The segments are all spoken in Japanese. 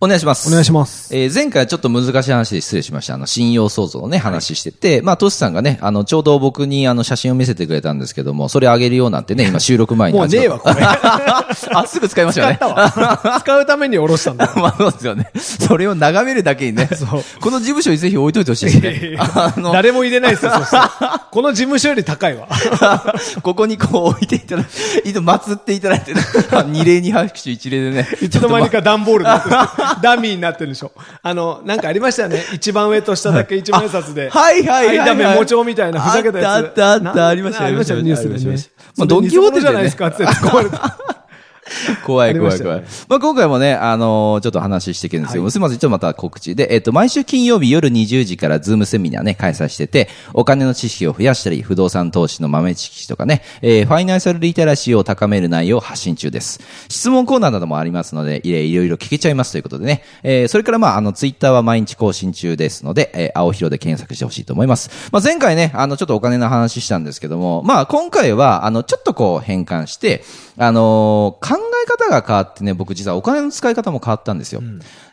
お願いします。お願いします。えー前回はちょっと難しい話で失礼しました。あの、信用創造のね、話してて、まあ、トシさんがね、あの、ちょうど僕にあの、写真を見せてくれたんですけども、それあげるようなんてね、今収録前に。もうねえわ、これ。あ、すぐ使いましたよね。使ったわ。使うために下ろしたんだ。まあそうですよね。それを眺めるだけにね。そうこの事務所にぜひ置いといてほしいですね。あの、誰も入れないですよ、そこの事務所より高いわ。ここにこう置いていただいて、祀っていただいてね、二礼二拍手一礼でね。いつの間にか段ボールになってる。ダミーになってるでしょ。あの、なんかありましたよね。一番上と下だけ一万円札で。はいはいはいはい。間目もちょみたいなふざけたやつ。あったあったあった、なありましたありましたよ、ニュースでまあ、ドンキホーテじゃないです。かって突っ込まれた。怖い怖い怖い。まあ今回もね、あのーちょっと話していけるんですけども、すみません、ちょっとまた告知で、えっ、と、毎週金曜日夜20時からズームセミナーね、開催してて、お金の知識を増やしたり、不動産投資の豆知識とかね、えーファイナンシャルリテラシーを高める内容を発信中です。質問コーナーなどもありますので、いろいろいろ聞けちゃいますということでね、えーそれからまあ、あの、ツイッターは毎日更新中ですので、えー青広で検索してほしいと思います。まあ前回ね、あの、ちょっとお金の話したんですけども、まあ今回は、あの、ちょっとこう変換して、あのー考え方が変わってね、僕実はお金の使い方も変わったんですよ。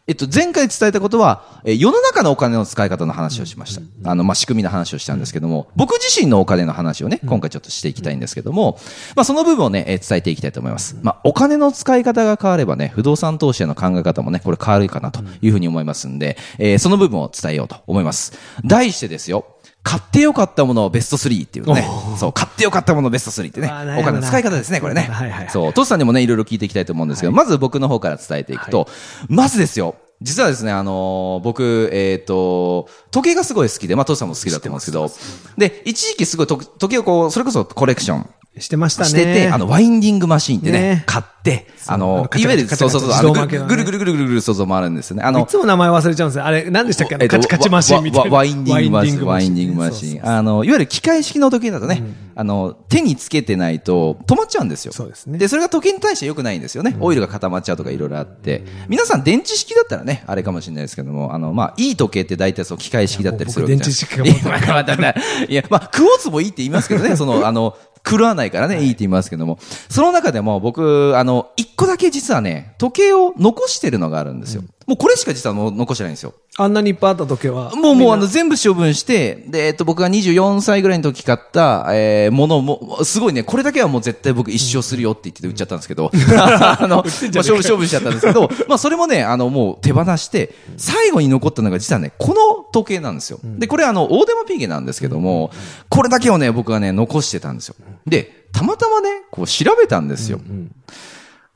えっと、前回伝えたことは、えー世の中のお金の使い方の話をしました。あの、まあ、仕組みの話をしたんですけども、僕自身のお金の話をね、今回ちょっとしていきたいんですけども、まあ、その部分をね、えー伝えていきたいと思います。まあ、お金の使い方が変わればね、不動産投資への考え方もね、これ変わるかなというふうに思いますんで、えーその部分を伝えようと思います。題してですよ、買ってよかったものをベスト3っていうね。そう、買ってよかったものをベスト3ってね。お金の使い方ですね、これね。はいはいはい。そう、トシさんにもね、いろいろ聞いていきたいと思うんですけど、まず僕の方から伝えていくと、まずですよ、実はですね、あのー僕、えっ、と、時計がすごい好きで、まあ、トシさんも好きだと思うんですけど、で、一時期すごいと時計をこう、それこそコレクションしてましたね。してて、あの、ワインディングマシーンってね、ね買って、ああのいわゆる、そうそうそう、あのぐるぐるぐるぐるぐるそうそう回るんですよね。あのい、つも名前忘れちゃうんですよ。あれ、何でしたっけえっとカチカチマシンみたいな。ワインディングマシン。ワインディングマシン。あの、いわゆる機械式の時計だとね、あの、手につけてないと止まっちゃうんですよ。そうですねで、それが時計に対して良くないんですよね。オイルが固まっちゃうとかいろいろあって。皆さん電池式だったらね、あれかもしれないですけども、あの、まあ、いい時計って大体そう機械式だったりする電池式か持ってないいや、まあまあまあいや、まあ、クォーツもいいって言いますけどね、その、あの、狂わないからね、いいって言いますけども。その中でも僕、あの、一個だけ実はね、時計を残してるのがあるんですよ。もうこれしか実はもう残してないんですよ。あんなにいっぱいあった時計は。もう、もう、あの、全部処分して、で、えっと、僕が24歳ぐらいの時買った、えー、ものも、すごいね、これだけはもう絶対僕一生するよって言ってて売っちゃったんですけど、あの、まあ、処分、処分しちゃったんですけど、まあ、それもね、あの、もう手放して、最後に残ったのが実はね、この時計なんですよ。で、これあの、オーデマピゲなんですけども、これだけをね、僕はね、残してたんですよ。で、たまたまね、こう調べたんですよ。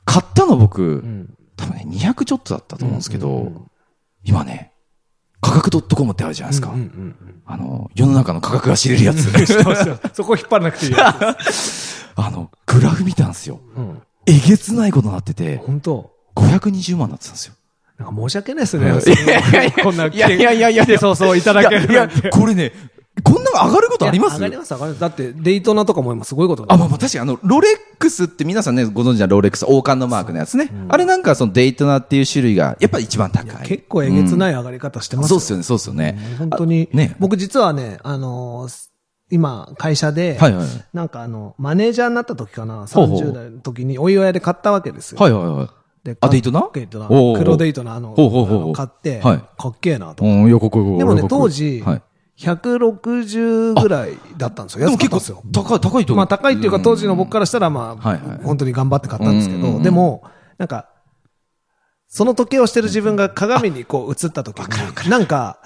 買ったの僕、多分ね、200ちょっとだったと思うんですけど、今ね、価格 .com ってあるじゃないですか。あの、世の中の価格が知れるやつ。そこ引っ張らなくていいや あの、グラフ見たんですよ。つ。うん。えげつないことになってて、本当520万になってたんですよ。なんか申し訳ないですね。いやいやいやこんないやいやいやいやそうそういただける。いや、これね、こんなの上がることあります？上がります、上がります。だって、デイトナとかも今すごいことあ、まあまあ確かにあの、ロレックスって皆さんね、ご存知なロレックス、王冠のマークのやつね。あれなんかそのデイトナっていう種類が、やっぱり一番高い。結構えげつない上がり方してますそうっすよね、そうっすよね。本当に。あね。僕実はね、あのー今、会社で、はいはいはい。なんかあの、マネージャーになった時かな、ほうほう30代の時にお祝いで買ったわけですよ。はいはいはい。であデイトナ？デイトナ。黒デイトナ、あの、買って、はいかっけえなと。でもね、当時、はい。160ぐらいだったんですよ。でも結構安かったんですよ。高い、高いとまあ高いっていうか当時の僕からしたらまあ、はいはい本当に頑張って買ったんですけど、でも、なんか、その時計をしてる自分が鏡にこう映った時に、なんか、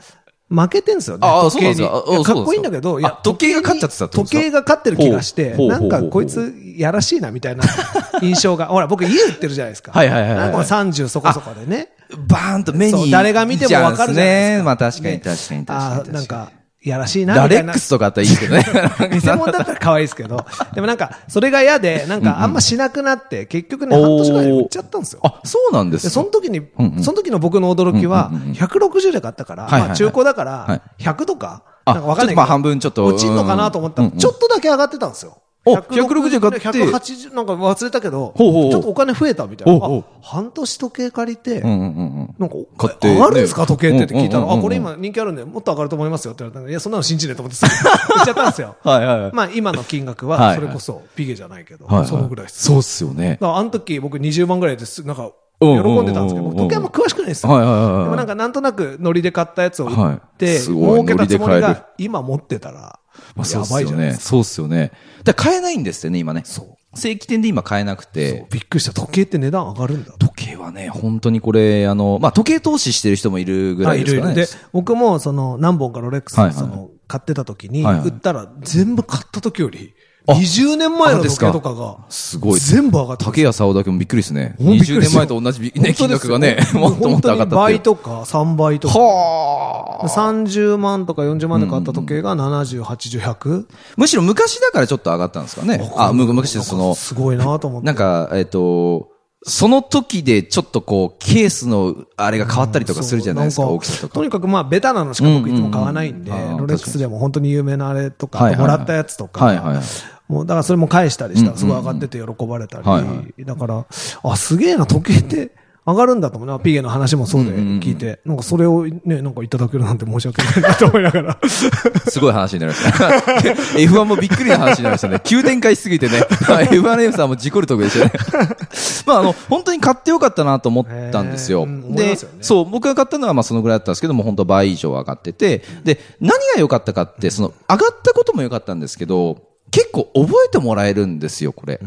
負けてんすよね。ああそうなんですかかっこいいんだけど、いやあ時計が勝っちゃってた時計が勝ってる気がして、なんかこいつやらしいなみたいな 印象が、ほら僕家売ってるじゃないですか。はいはいはいはいなんか30そこそこでね。バーンと目に。誰が見てもわかるじゃないですか。ね。まあ確かにね確かに確かに。あーなんか、やらしいな、ラみたいな。レックスとかあったらいいけどね。偽物だったら可愛いですけど。でもなんか、それが嫌で、なんかあんましなくなって、結局ね、半年ぐらいで売っちゃったんですよ。あ、そうなんですで、か？その時に、その時の僕の驚きはうんうんうんうん、160で買ったから、まあ中古だかはらい、100とか、あなんかわかんないけど。まあ半分ちょっと落ちんのかなと思ったら、ちょっとだけ上がってたんですよ。お160買って。180、なんか忘れたけど、ほうほうほう。ちょっとお金増えたみたいな。ほうほう。あ、半年時計借りて、うんうんうんうん。なんか、買って上がるんですか？時計ってって聞いたら、うんうんうんうんあ、これ今人気あるんで、もっと上がると思いますよって言われたら、いや、そんなの信じねえと思ってすぐ。売っちゃったんですよ。はいはいはい。まあ、今の金額は、それこそ、ピゲじゃないけど、はいはい。そのぐらいです。そうっすよね。だから、あの時僕20万ぐらいです、なんか、喜うんでたんですけど、僕時計あんま詳しくないですよ。はいはいはいはい。でもなんか、なんとなくノリで買ったやつを売はい。って、すごい。儲けたつもりが、今持ってたら、まあ、そうやっすよね。そうっすよね。だ買えないんですよね、今ね。そう。正規店で今買えなくて。びっくりした。時計って値段上がるんだ。時計はね、本当にこれ、あの、まあ、時計投資してる人もいるぐらあ、いですかね。いるいる。で、僕もその何本かロレックス、はいはいその、買ってた時に、売ったら全部買った時より、あ20年前の時計とかが、すごい。全部上がってます竹谷沢だけもびっくりですね。ほんびっくり20ですよ年前と同じびね、金額がね、本もっともっと上がった倍とか3倍とか。はあ。30万とか40万で買った時計が70、80、100? むしろ昔だからちょっと上がったんですかね。あ、む昔その、すごいなと思って。なんか、えっと、その時でちょっとこう、ケースのあれが変わったりとかするじゃないですか、そう大きさとか。と。にかくまあ、ベタなのしか僕いつも買わないんで、うんうん。うんロレックスでも本当に有名なあれとか、もらったやつとか、はいはいはい。もうだからそれも返したりしたらすごい上がってて喜ばれたり、はいはい。だから、あ、すげえな、時計って上がるんだと思うな、ピゲの話もそうで聞いて、なんかそれをね、なんかいただけるなんて申し訳ないなと思いながら。すごい話になりました。F1 もびっくりな話になりましたね。急展開しすぎてね。F1M さんも事故るとこでしたね。まあ、あの、本当に買ってよかったなと思ったんですよ。で、そう、僕が買ったのはまあそのぐらいだったんですけども、本当倍以上上がってて、で、何が良かったかって、その、上がったことも良かったんですけど、結構覚えてもらえるんですよ、これ。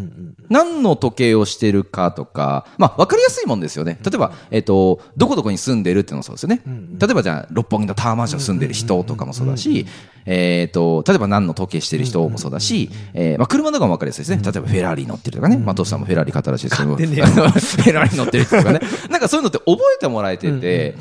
何の時計をしてるかとか、まあ、わかりやすいもんですよね。例えば、えっ、と、どこどこに住んでるっていうのもそうですよね。例えばじゃあ、六本木のタワーマンション住んでる人とかもそうだし、えっ、と、例えば何の時計してる人もそうだし、えーまあ、車とかもわかりやすいですね。例えば、フェラーリ乗ってるとかね。まあ、トシさんもフェラーリ買ったらしいですけど、フェラーリ乗ってる人とかね。なんかそういうのって覚えてもらえてて、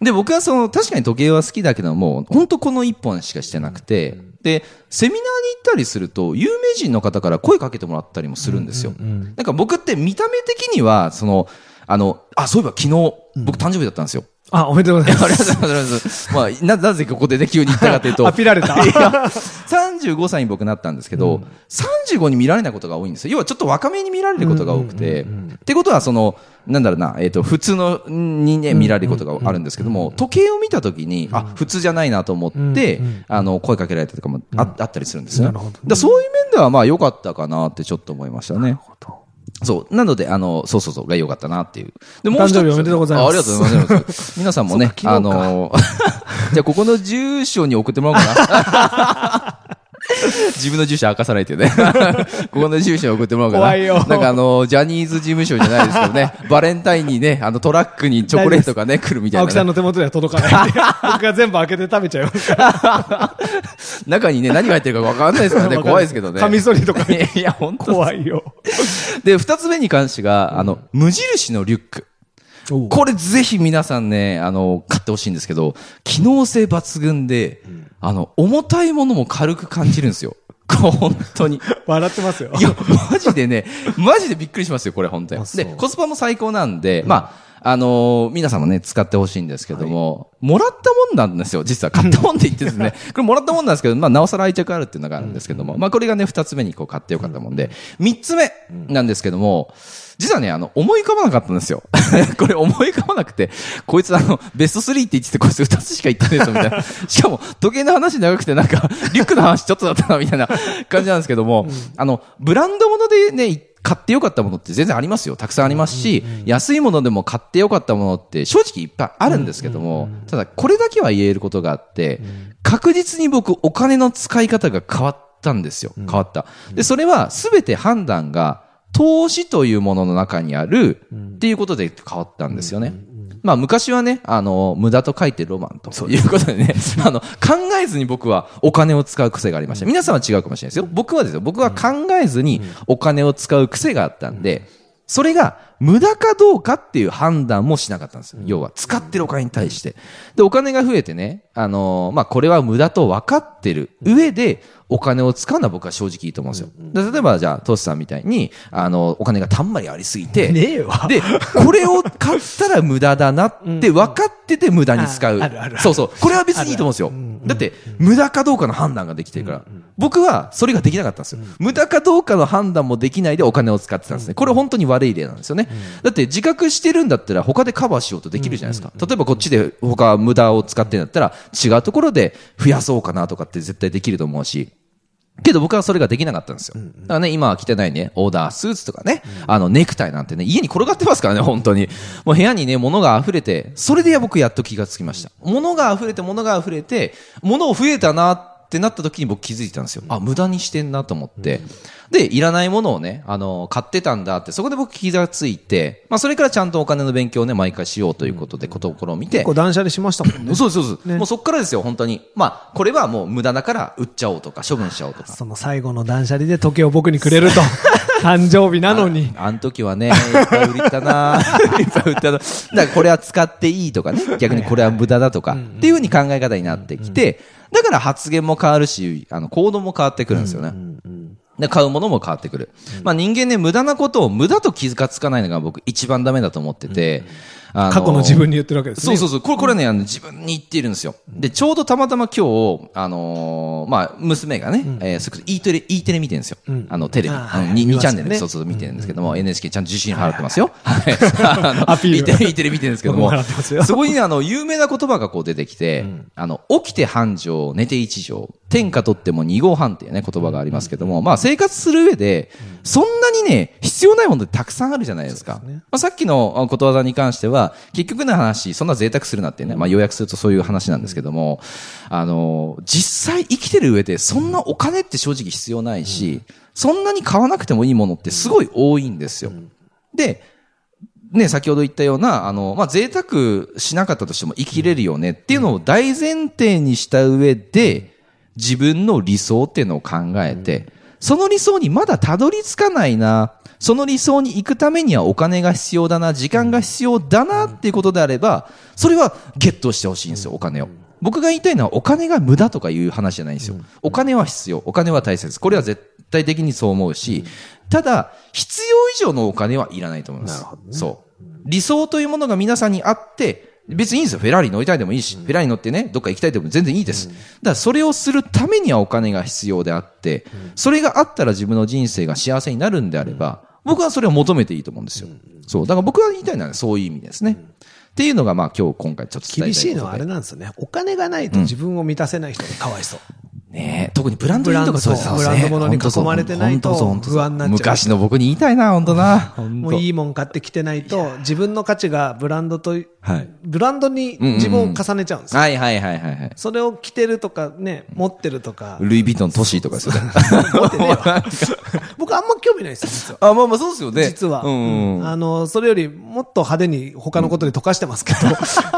で、僕はその、確かに時計は好きだけども、本当この一本しかしてなくて、で、セミナーに行ったりすると、有名人の方から声かけてもらったりもするんですよ。なんか僕って見た目的には、その、あの、あ、そういえば昨日、僕誕生日だったんですよ。あ、おめでとうございあります。がとうございます。まあ、な、なぜここでね、急に言ったかというと。アピられたいや、35歳に僕なったんですけど、35に見られないことが多いんですよ。要はちょっと若めに見られることが多くて。ってことは、その、なんだろうな、えっ、と、普通のにね、見られることがあるんですけども、時計を見たときに、あ、普通じゃないなと思って、あの、声かけられたとかもあ,、あったりするんですよね。なるほどだからそういう面では、まあ、良かったかなってちょっと思いましたね。そう。なので、あの、そうそうそう、が良かったなっていう。で、誕生日おめでとうございますあありがとうございます。皆さんもね、あの、じゃあ、ここの住所に送ってもらおうかな。自分の住所明かさないとね。ここの住所に送ってもらおうかな。怖いよなんかあの、ジャニーズ事務所じゃないですけどね、バレンタインにね、あのトラックにチョコレートがね、来るみたいな、ね。青木さんの手元には届かない。僕が全部開けて食べちゃいますから。中にね、何が入ってるか分かんないですからね、怖いですけどね。カミソリとかいやいや、本当怖いよ。で、二つ目に関してが、あの、無印のリュック。これぜひ皆さんね、あの、買ってほしいんですけど、機能性抜群で、あの、重たいものも軽く感じるんですよ。本当に。笑ってますよ。いや、マジでね、マジでびっくりしますよ、これ、本当にで、コスパも最高なんで、まあ、あのー皆さんもね、使ってほしいんですけども、もらったもんなんですよ、実は。買ったもんで言ってですね、これもらったもんなんですけど、まあ、なおさら愛着あるっていうのがあるんですけども、まあ、これがね、二つ目にこう買ってよかったもんで、三つ目なんですけども、実はね、あの、思い浮かばなかったんですよ。これ思い浮かばなくて、こいつあの、ベスト3って言ってて、こいつ2つしか言ってないぞ、みたいな。しかも、時計の話長くて、なんか、リュックの話ちょっとだったな、みたいな感じなんですけども、あの、ブランド物でね、買ってよかったものって全然ありますよ。たくさんありますし、安いものでも買ってよかったものって正直いっぱいあるんですけども、ただこれだけは言えることがあって、確実に僕お金の使い方が変わったんですよ。変わった。で、それは全て判断が投資というものの中にあるっていうことで変わったんですよね。まあ昔はね、あの、無駄と書いてロマンということでね、あの、考えずに僕はお金を使う癖がありました。皆さんは違うかもしれないですよ。僕はですよ、僕は考えずにお金を使う癖があったんで、それが無駄かどうかっていう判断もしなかったんですよ。要は、使ってるお金に対して。で、お金が増えてね、あのーまあ、これは無駄と分かってる上で、お金を使うのは僕は正直いいと思うんですよ。で例えば、じゃあ、トシさんみたいに、あの、お金がたんまりありすぎて、ねえわ。で、これを買ったら無駄だなって分かってて無駄に使うああるあるそうそう。これは別にいいと思うんですよ。だって、無駄かどうかの判断ができてるから。僕はそれができなかったんですよ。無駄かどうかの判断もできないでお金を使ってたんですね。これ本当に悪い例なんですよね。だって自覚してるんだったら他でカバーしようとできるじゃないですか。例えばこっちで他無駄を使ってるんだったら違うところで増やそうかなとかって絶対できると思うし。けど僕はそれができなかったんですよ。だからね、今は着てないね、オーダースーツとかね、あの、ネクタイなんてね、家に転がってますからね、本当に。もう部屋にね、物が溢れて、それで僕やっと気がつきました。物が溢れて、物が溢れて、物を増えたなってなった時に僕気づいてたんですよ。あ、無駄にしてんなと思って。で、いらないものをね、あの、買ってたんだって、そこで僕気がついて、まあそれからちゃんとお金の勉強をね、毎回しようということで、ことを見て結構、断捨離しましたもんね。そうそうです、ねもうそっからですよ、本当に。まあ、これはもう無駄だから売っちゃおうとか、処分しちゃおうとか。その最後の断捨離で時計を僕にくれると。誕生日なのに。ああの時はね、いっぱい売ったな いっぱい売ったなだからこれは使っていいとかね、逆にこれは無駄だとか、っていうふうに考え方になってきて、だから発言も変わるし、あの、行動も変わってくるんですよね。で、買うものも変わってくる。まあ人間ね、無駄なことを無駄と気づかつかないのが僕一番ダメだと思ってて、あ過去の自分に言ってるわけですね。そうそうそう。これ、これね、あの、自分に言っているんですよ。で、ちょうどたまたま今日、あのーまあ、娘がね、えー、そ E テレ、E テレ見てるんですよ。あの、テレビ。あのに見 2, ますよねチャンネル、そうそう見てるんですけども、NHK ちゃんと受信払ってますよ。はい。アピール E テレ、E 見てるんですけども僕も払ってますよ、そこにね、あの、有名な言葉がこう出てきて、あの、起きて半畳、寝て一畳、天下取っても二合半っていうね、言葉がありますけども、まあ、生活する上で、そんなにね、必要ないものってたくさんあるじゃないですか。まあ、さっきのあことわざに関しては、結局の話、そんな贅沢するなってね、まあ、要約するとそういう話なんですけども、あの、実際生きてる上で、そんなお金って正直必要ないし、そんなに買わなくてもいいものってすごい多いんですよ。で、ね、先ほど言ったような、あの、まあ、贅沢しなかったとしても生きれるよねっていうのを大前提にした上で、自分の理想っていうのを考えて、その理想にまだたどり着かないな、その理想に行くためにはお金が必要だな、時間が必要だなっていうことであれば、それはゲットしてほしいんですよ、お金を。僕が言いたいのはお金が無駄とかいう話じゃないんですよ。お金は必要。お金は大切。これは絶対的にそう思うし、ただ、必要以上のお金はいらないと思います。そう。理想というものが皆さんにあって、別にいいんですよ。フェラーリ乗りたいでもいいし、フェラーリ乗ってね、どっか行きたいでも全然いいです。だからそれをするためにはお金が必要であって、それがあったら自分の人生が幸せになるんであれば、僕はそれを求めていいと思うんですよ。そう。だから僕が言いたいのはそういう意味ですね。っていうのがまあ今日今回ちょっと伝えたい厳しいのはあれなんですよね。お金がないと自分を満たせない人がかわいそう。ねえ特にブランド品とかそうですブランド物に囲まれてないと不安になっちゃう昔の僕に言いたいな、本当な。もういいもん買ってきてないと、自分の価値がブランドと、はいブランドに自分を重ねちゃうんですよ。はいはいはいはいはい。それを着てるとかね、持ってるとか。ルイ・ヴィトン・トシーとかですよね。持ってね 僕あんま興味ないですよ、実は。あ、まあまあそうですよね。実は。あの、それよりもっと派手に他のことで溶かしてますけど、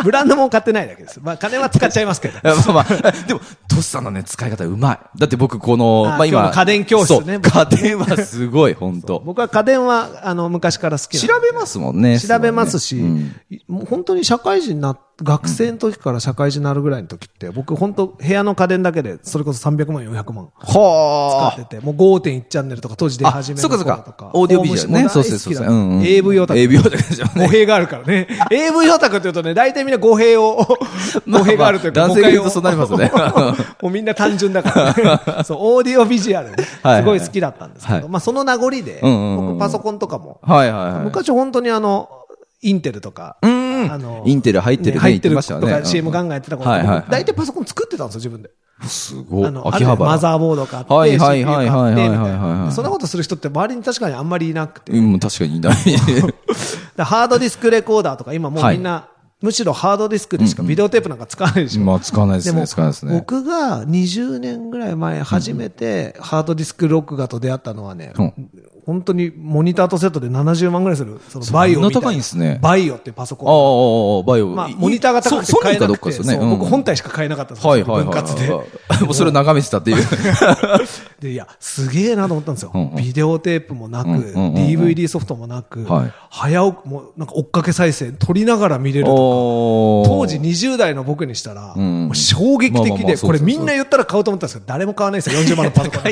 ブランドも買ってないだけです。まあ、金は使っちゃいますけど。まあまあ、でも、トシさんのね、使い方うまい。だって僕、この、あまあ今。家電教室ね家電はすごい、本当僕は家電は、あの、昔から好き調べますもんね。調べますし、うんもう本当に社会人な、学生の時から社会人になるぐらいの時って、僕本当部屋の家電だけで、それこそ300万、400万使はってて、もう5.1チャンネルとか当時出始めのあそうか。そうか頃とか。オーディオビジュアルね。そうそうそうだう。んうん。AV オタク。AV オタク語弊があるからね。AV オタクって言うとね、大体みんな語弊を、まあ語弊があるというか、まあ男性が言うとそうなりますね。もうみんな単純だからね。そう、オーディオビジュアルね。はいすごい好きだったんですけはい。ど、まあその名残で、僕パソコンとかも、はいはいはい。昔本当にあの、インテルとか、うんあの、インテル入ってるね入ってる言ってましたよねとか CM ガンガンやってたいはいはい大体パソコン作ってたんですよ、自分で。すごい。あの、秋葉原。マザーボード買って、はいはい CPU はい買って、はいはい。そんなことする人って周りに確かにあんまりいなくて。うん、確かにいない。でハードディスクレコーダーとか今もうみんな、むしろハードディスクでしかビデオテープなんか使わないでしょ。まあ、使わないでですもね。使わないですね。僕が20年ぐらい前初めてハードディスク録画と出会ったのはね、うん本当にモニターとセットで70万ぐらいする、そのバイオみたいな。高いんですねバイオってパソコン。ああ、ああ、バイオ。まあ、モニターが高くて買えなくて、どっかですよね。そううん僕本体しか買えなかったんですよ。はいはいはい。分割で。もうそれを眺めてたっていう。で、いや、すげえなと思ったんですよ。うんうんビデオテープもなく、うんうんうんうん DVD ソフトもなく、はい早送もうなんか追っかけ再生撮りながら見れるとか。当時20代の僕にしたら、う衝撃的で、そうそうそうこれみんな言ったら買おうと思ったんですけど、誰も買わないですよ、40万のパソコン。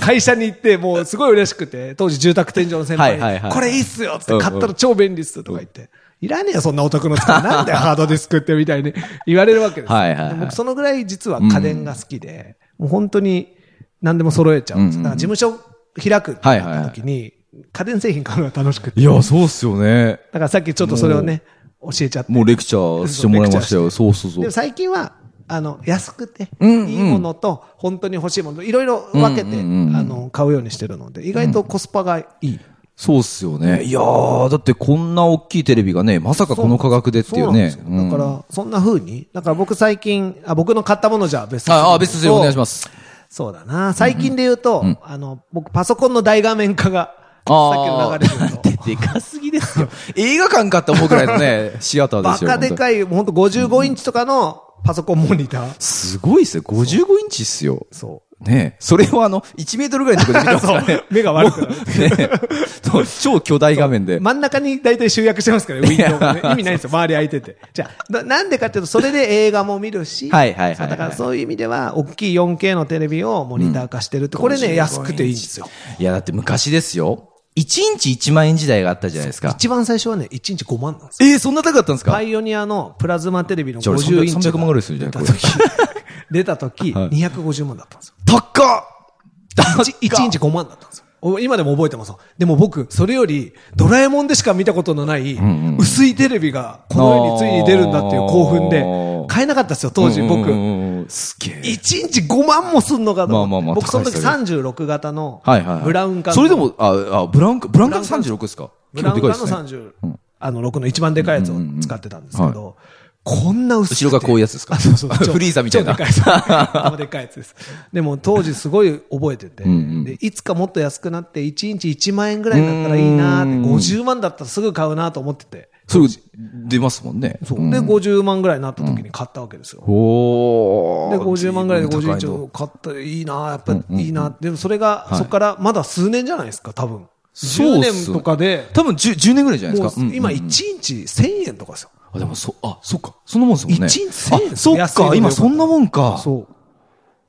会社に行って、もうすごい嬉しくて、当時住宅天井の先輩に、はいはいはいこれいいっすよつって買ったら超便利っすとか言って、いらねえよ、そんなお得の使い。なんでハードディスクってみたいに 言われるわけですよ。はいはいはいで僕そのぐらい実は家電が好きで、もう本当に何でも揃えちゃうんです。だから事務所開くってなった時に、家電製品買うのが楽しくて。いや、そうっすよね。だからさっきちょっとそれをね、教えちゃって。もうレクチャーしてもらいましたよ。そうそうそうでも。最近は、あの、安くて、うんうんいいものと、本当に欲しいもの、いろいろ分けて、うんうんうんあの、買うようにしてるので、意外とコスパがいい。そうっすよね。いやー、だってこんな大きいテレビがね、まさかこの価格でっていうね。そうなんですよだから、そんな風に、だから僕最近、あ、僕の買ったものじゃあ別ああ、別にお願いします。そうだな。最近で言うと、あの、僕パソコンの大画面化が、さあっきの流れで言うと。でかすぎですよ。映画館かって思うくらいのね、シアターでバすよ。い。カでかい、本当55インチとかのパソコンモニター。すごいっすよ。55インチっすよ。そねそれをあの、1メートルぐらいのところで見てますからね。目が悪くなるね超巨大画面で。真ん中に大体集約してますからね、ウィンドウがね。意味ないんですよ、周り空いてて。じゃあ、ななんでかっていうと、それで映画も見るし、はいはいはいはいだからそういう意味では、大きい 4K のテレビをモニター化してるって、これね、安くていいんですよ。いや、だって昔ですよ。1インチ1万円時代があったじゃないですか。一番最初はね、1日5万なんですよ。えー、そんな高かったんですか？パイオニアのプラズマテレビのじゃあ俺50インチ300万ぐらいするじゃん出た時、出た時、はい250万だったんですよ。高っ高っ 1, インチ5万だったんですよ。お今でも覚えてます。でも僕、それより、ドラえもんでしか見たことのない、薄いテレビが、この世についに出るんだっていう興奮で、買えなかったですよ、当時僕。すげえ。1日5万もすんのかと。まあまあまあ僕その時高いです36型の、はいはいはい。ブラウン管の。それでも、あ、あ、ブラウン管、ブラウン管ブラウン管36ですか？ブラウン管の結構でかいですね。30、あの、6の一番でかいやつを使ってたんですけど、こんな薄くて。後ろがこういうやつですか？あそうそう 超フリーザみたいな。超でかいでかいやつです。でも当時すごい覚えてて、でいつかもっと安くなって1日1万円ぐらいだったらいいなーって、50万だったらすぐ買うなと思ってて。それ、出ますもんね。そう。で、50万ぐらいになった時に買ったわけですよ。で、おー50万ぐらいで50インチ随分高いのを買ったらいいなやっぱりいいな、でもそれが、そこからまだ数年じゃないですか、多分。10そうっす年とかで、多分 10, 10年ぐらいじゃないですか。うん今1インチ1000円とかですよ。あ、でもそ、あ、そっか。そんなもんですもんね。一日1000円あそっか、今そんなもんか。そう。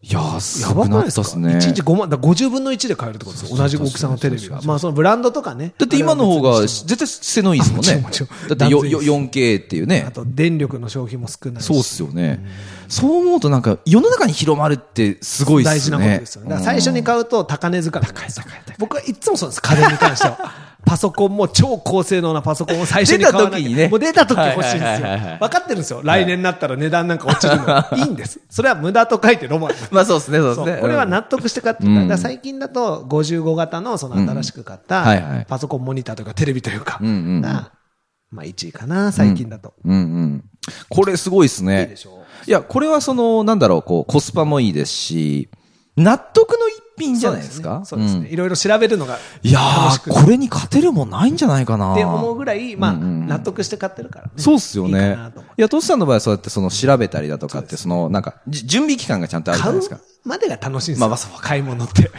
いややばくないですか？たっすね。1日5万、だから50分の1で買えるってことですよ。同じ大きさのテレビが。まあそのブランドとかね。だって今の方が絶対性能いいですもんね。だってよ断然いいですよ 4K っていうねもあ。と電力の消費も少ないし。そうっすよね。そう思うとなんか世の中に広まるってすごいっすね。大事なことですよね。最初に買うと高値塚高い高い僕はいつもそうです、家電に関しては。パソコンも超高性能なパソコンを最初に買わなきゃ出た時にねもう出た時欲しいんですよ。分かってるんですよ。来年になったら値段なんか落ちるの。いいんです。それは無駄と書いてロマン。まあそうですね、そうですね。これは納得して買ってた。だから最近だと55型のその新しく買ったパソコンモニターとかテレビというか、まあ1位かな、最近だと。うんうん。これすごいですね。いいでしょいや、これはその、なんだろう、こう、コスパもいいですし、納得の一品じゃないですか？そうですね。いろいろ調べるのがうんいやー、これに勝てるもんないんじゃないかな。って思うぐらい、まあ、納得して買ってるからね。そうっすよね。いや、トシさんの場合はそうやってその調べたりだとかって、その、なんか、じ準備期間がちゃんとあるじゃ買ないうですか。までが楽しいんですよ。まあまあそう買い物って。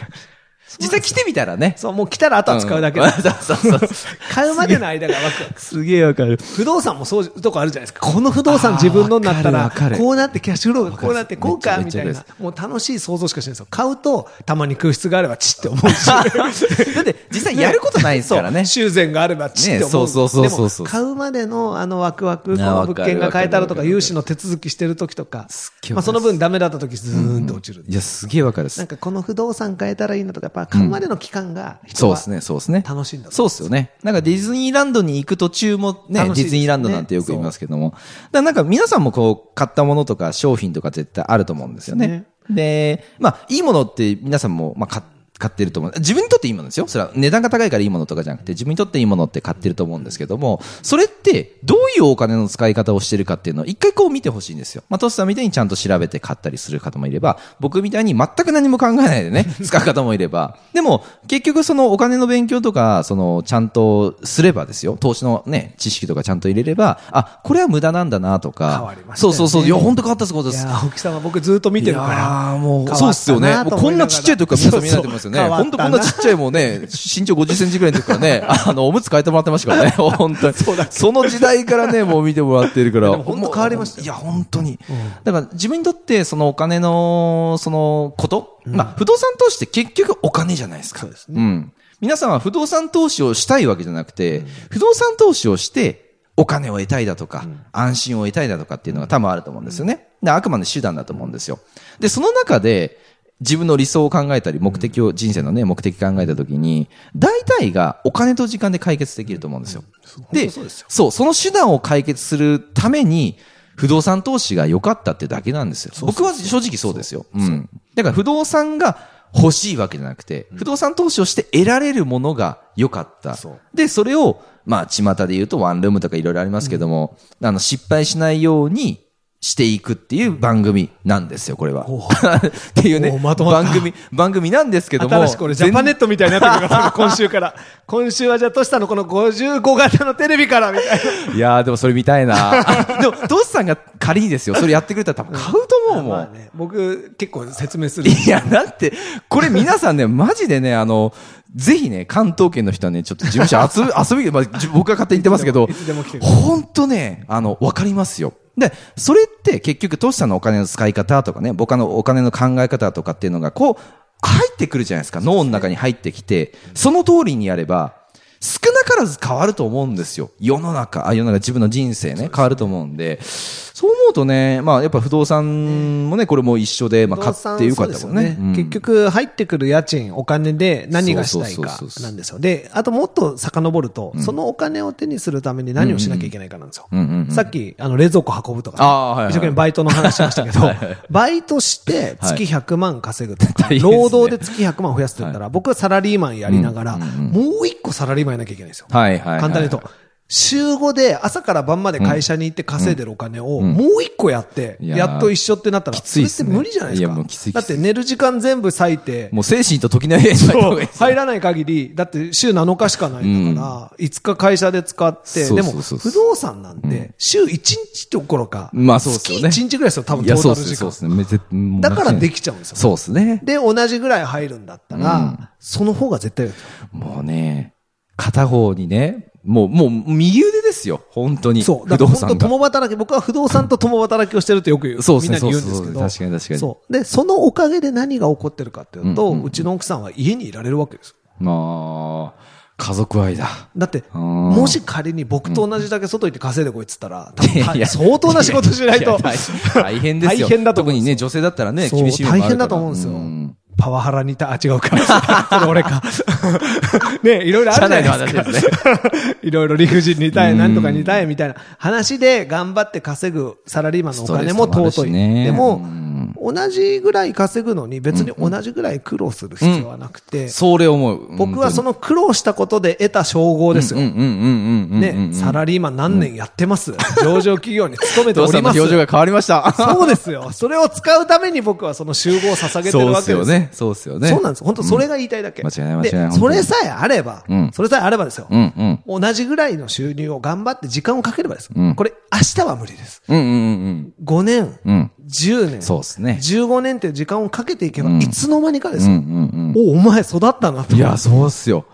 実際来てみたらね。そう、もう来たらあとは使うだけだ。うんそうそうそう買うまでの間がワクワク。すげえわかる。不動産もそういうとこあるじゃないですか。この不動産自分のになったらこうなってキャッシュフローがこうなってこうか、みたいな。もう楽しい想像しかしないんですよ。買うと、たまに空室があればチって思うし。だって、実際やることないですからね。修繕があればチって思う。ねそうそうそうそう買うまでのあのワクワク、こあの物件が買えたらとか、融資の手続きしてる時とかまあその分ダメだった時ズーンと落ちる。いや、すげえわかるなん。かこの不動産変えたらいいなとか、やっぱ買うまでの期間が人はそうですね、そうですね。楽しいんだとそうですよね。なんかディズニーランドに行く途中もね、ディズニーランドなんてよく言いますけども。だからなんか皆さんもこう、買ったものとか商品とか絶対あると思うんですよね。で、まあ、いいものって皆さんも、まあ、買買ってると思う。自分にとっていいものですよ。それは値段が高いからいいものとかじゃなくて、自分にとっていいものって買ってると思うんですけども、それってどういうお金の使い方をしてるかっていうのを一回こう見てほしいんですよ。まあ、トスさんみたいにちゃんと調べて買ったりする方もいれば、僕みたいに全く何も考えないでね、使う方もいれば。でも、結局そのお金の勉強とか、その、ちゃんとすればですよ。投資のね、知識とかちゃんと入れれば、あ、これは無駄なんだなとか。変わりましたよねそうそうそう。いや、本当変わったそうです。いやー、沖さんは僕ずっと見てるから。いやーもう、そうっすよね。こんなちっちゃい時から皆さん見られてますよね。そうそう本当こんなちっちゃいもうね、身長50センチぐらいの時からね、あの、おむつ変えてもらってましたからね。本当に。その時代からね、もう見てもらってるから。本当変わりましたよいや、本当に。だから自分にとってそのお金の、そのこと、まあ、不動産投資って結局お金じゃないですか。そうですうん。皆さんは不動産投資をしたいわけじゃなくて、不動産投資をして、お金を得たいだとか、安心を得たいだとかっていうのが多分あると思うんですよね。であくまで手段だと思うんですよ。で、その中で、自分の理想を考えたり、目的を、人生のね、目的考えたときに、大体がお金と時間で解決できると思うんですよ。でそうその手段を解決するために、不動産投資が良かったってだけなんですよ。僕は正直そうですよ。うん。だから不動産が欲しいわけじゃなくて、不動産投資をして得られるものが良かった。で、それを、まあ、巷で言うとワンルームとかいろいろありますけども、あの、失敗しないようにしていくっていう番組なんですよ、これは。お っていうねお、まとま番組、番組なんですけども。新しくこれジャパネットみたいになってくるから、今週から。今週はじゃあ、トシさんのこの55型のテレビからみたいな。いやー、でもそれ見たいな。あでも、トシさんが仮にですよ、それやってくれたら多分買うと思うもん。まあね、僕、結構説明する。いや、だって、これ皆さんね、マジでね、あの、ぜひね、関東圏の人はね、ちょっと事務所遊び、遊び、まあ、じ僕が勝手に言ってますけどいつでもいつでも来て、くれほんとね、あの、わかりますよ。で、それって結局、トシさんの？お金の使い方とかね、僕のお金の考え方とかっていうのが、こう、入ってくるじゃないですか。脳の中に入ってきて、その通りにやれば、少なからず変わると思うんですよ。世の中、あ、世の中自分の人生ね、変わると思うんで、そう思うとね、まあやっぱ不動産もね、これも一緒で、まあ買ってよかったもんね。うん。結局、入ってくる家賃、お金で何がしたいかなんですよ。で、あともっと遡ると、そのお金を手にするために何をしなきゃいけないかなんですよ。うんうんうんさっき、あの、冷蔵庫運ぶとか、あーはいはい一生懸命バイトの話しましたけど、バイトして月100万稼ぐとか、大変ですね。労働で月100万増やすって言ったら、僕はサラリーマンやりながら、もう一個サラリーマンやらなきゃいけないんですよ。はいはいはい。簡単に言うと、週5で朝から晩まで会社に行って稼いでるお金をもう一個やって、いやっと一緒ってなったら、それって無理じゃないですか？いやもうきついきついだって寝る時間全部割いて、もう精神と時の部屋に入らない限り、だって週7日しかないんだから、5日会社で使って、でも不動産なんて週1日どころか、まあそうっすよね。月1日ぐらいですよ、多分トーそうっすね、そうタル時間。だからでききちゃうんですよ。そうっすね。で、同じぐらい入るんだったら、その方が絶対もうね、片方にね、もう、もう、右腕ですよ。本当に。そう。不だから本当。共働き、僕は不動産と共働きをしてるってよく言う。そうみんなに言うんですけど。確かに確かにそう。で、そのおかげで何が起こってるかっていうと、うんうんうんうちの奥さんは家にいられるわけですよ。まあ、家族愛だ。だって、んもし仮に僕と同じだけ外行って稼いでこいっつったら、多分いや相当な仕事しないとや。大大変ですよ。大変だと思う特にね、女性だったらね、厳しい大変だと思うんですよんパワハラにいた、あ、違うか。それ俺か。ねいろいろあるじゃないですか。社内の話です いろいろ理不尽にたい、なんとかにたいみたいな話で頑張って稼ぐサラリーマンのお金も尊い。でもう、同じぐらい稼ぐのに別に同じぐらい苦労する必要はなくて、それ思う。僕はその苦労したことで得た称号ですよ。ね、サラリーマン何年やってます？上場企業に勤めております。表情が変わりました。そうですよ。それを使うために僕はその集合を捧げてるそうわけですよ。っすよね。そうっすよね。そうなんです。本当それが言いたいだけ。間違いない間違いないそれさえあれば、うんそれさえあればですよ。同じぐらいの収入を頑張って時間をかければです。うんこれ、明日は無理です。うんうんうん5年。10年、そうっすね。15年って時間をかけていけば、うんいつの間にかですよ。んお、お前育ったなと。うん。いや、そうっすよ。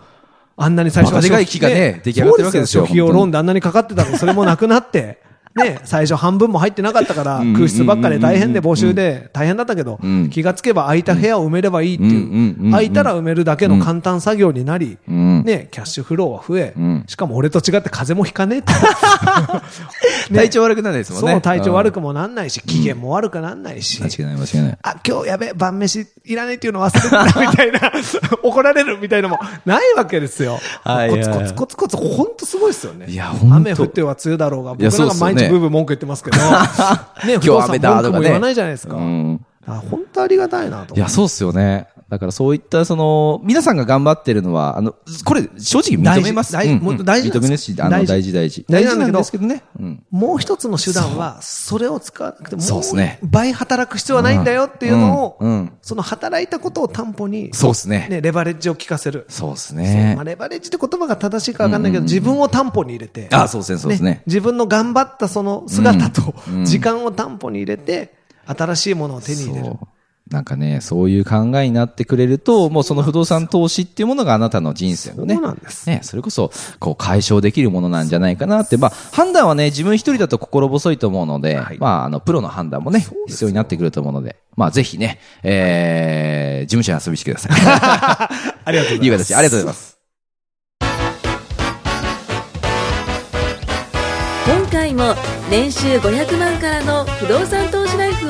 あんなに最初はでかい木がね出来上がってるわけですよそう初期用ローンであんなにかかってたのに、それもなくなって、ね、最初半分も入ってなかったから、空室ばっかで大変で募集で大変だったけどうん、気がつけば空いた部屋を埋めればいいっていう、空いたら埋めるだけの簡単作業になり、うん。ね、キャッシュフローは増えうん、しかも俺と違って風邪もひかねえって。体調悪くならないですもんね。そう、体調悪く。くもなんないし、機嫌も悪くなんないし。間違いない間違いない。あ、今日やべえ、晩飯いらないっていうの忘れてたみたいな、怒られるみたいなのもないわけですよ。コツコツコツコツ、ほんとすごいですよね。いや雨降っては梅雨だろうが、僕いやなんか毎そうっすよね日ブーブー文句言ってますけど、ね、今日雨だとかね言わないじゃないですか。うん。あ本当ありがたいなと。いや、そうっすよね。だからそういった、その、皆さんが頑張ってるのは、あの、これ、正直認めます。大事大うん大事認めるし、あの、大大事事大事。大事なんですけどね。うん。もう一つの手段は、それを使わなくても、そうっすね倍働く必要はないんだよっていうのを、うんうんその働いたことを担保に、そうっすねレバレッジを効かせる。そうですねまあ、。レバレッジって言葉が正しいか分かんないけど、自分を担保に入れて。あそうですねそうですね自分の頑張ったその姿と時間を担保に入れて、新しいものを手に入れる。なんかね、そういう考えになってくれると、もうその不動産投資っていうものがあなたの人生のね。そうなんですね、それこそ、こう解消できるものなんじゃないかなって、まあ、判断はね、自分一人だと心細いと思うので、はいまあ、あの、プロの判断もね、必要になってくると思うので、まあ、ぜひね、えー、事務所に遊びに来てください。ありがとうございます。いう形でありがとうございます。今回も年収500万からの不動産投資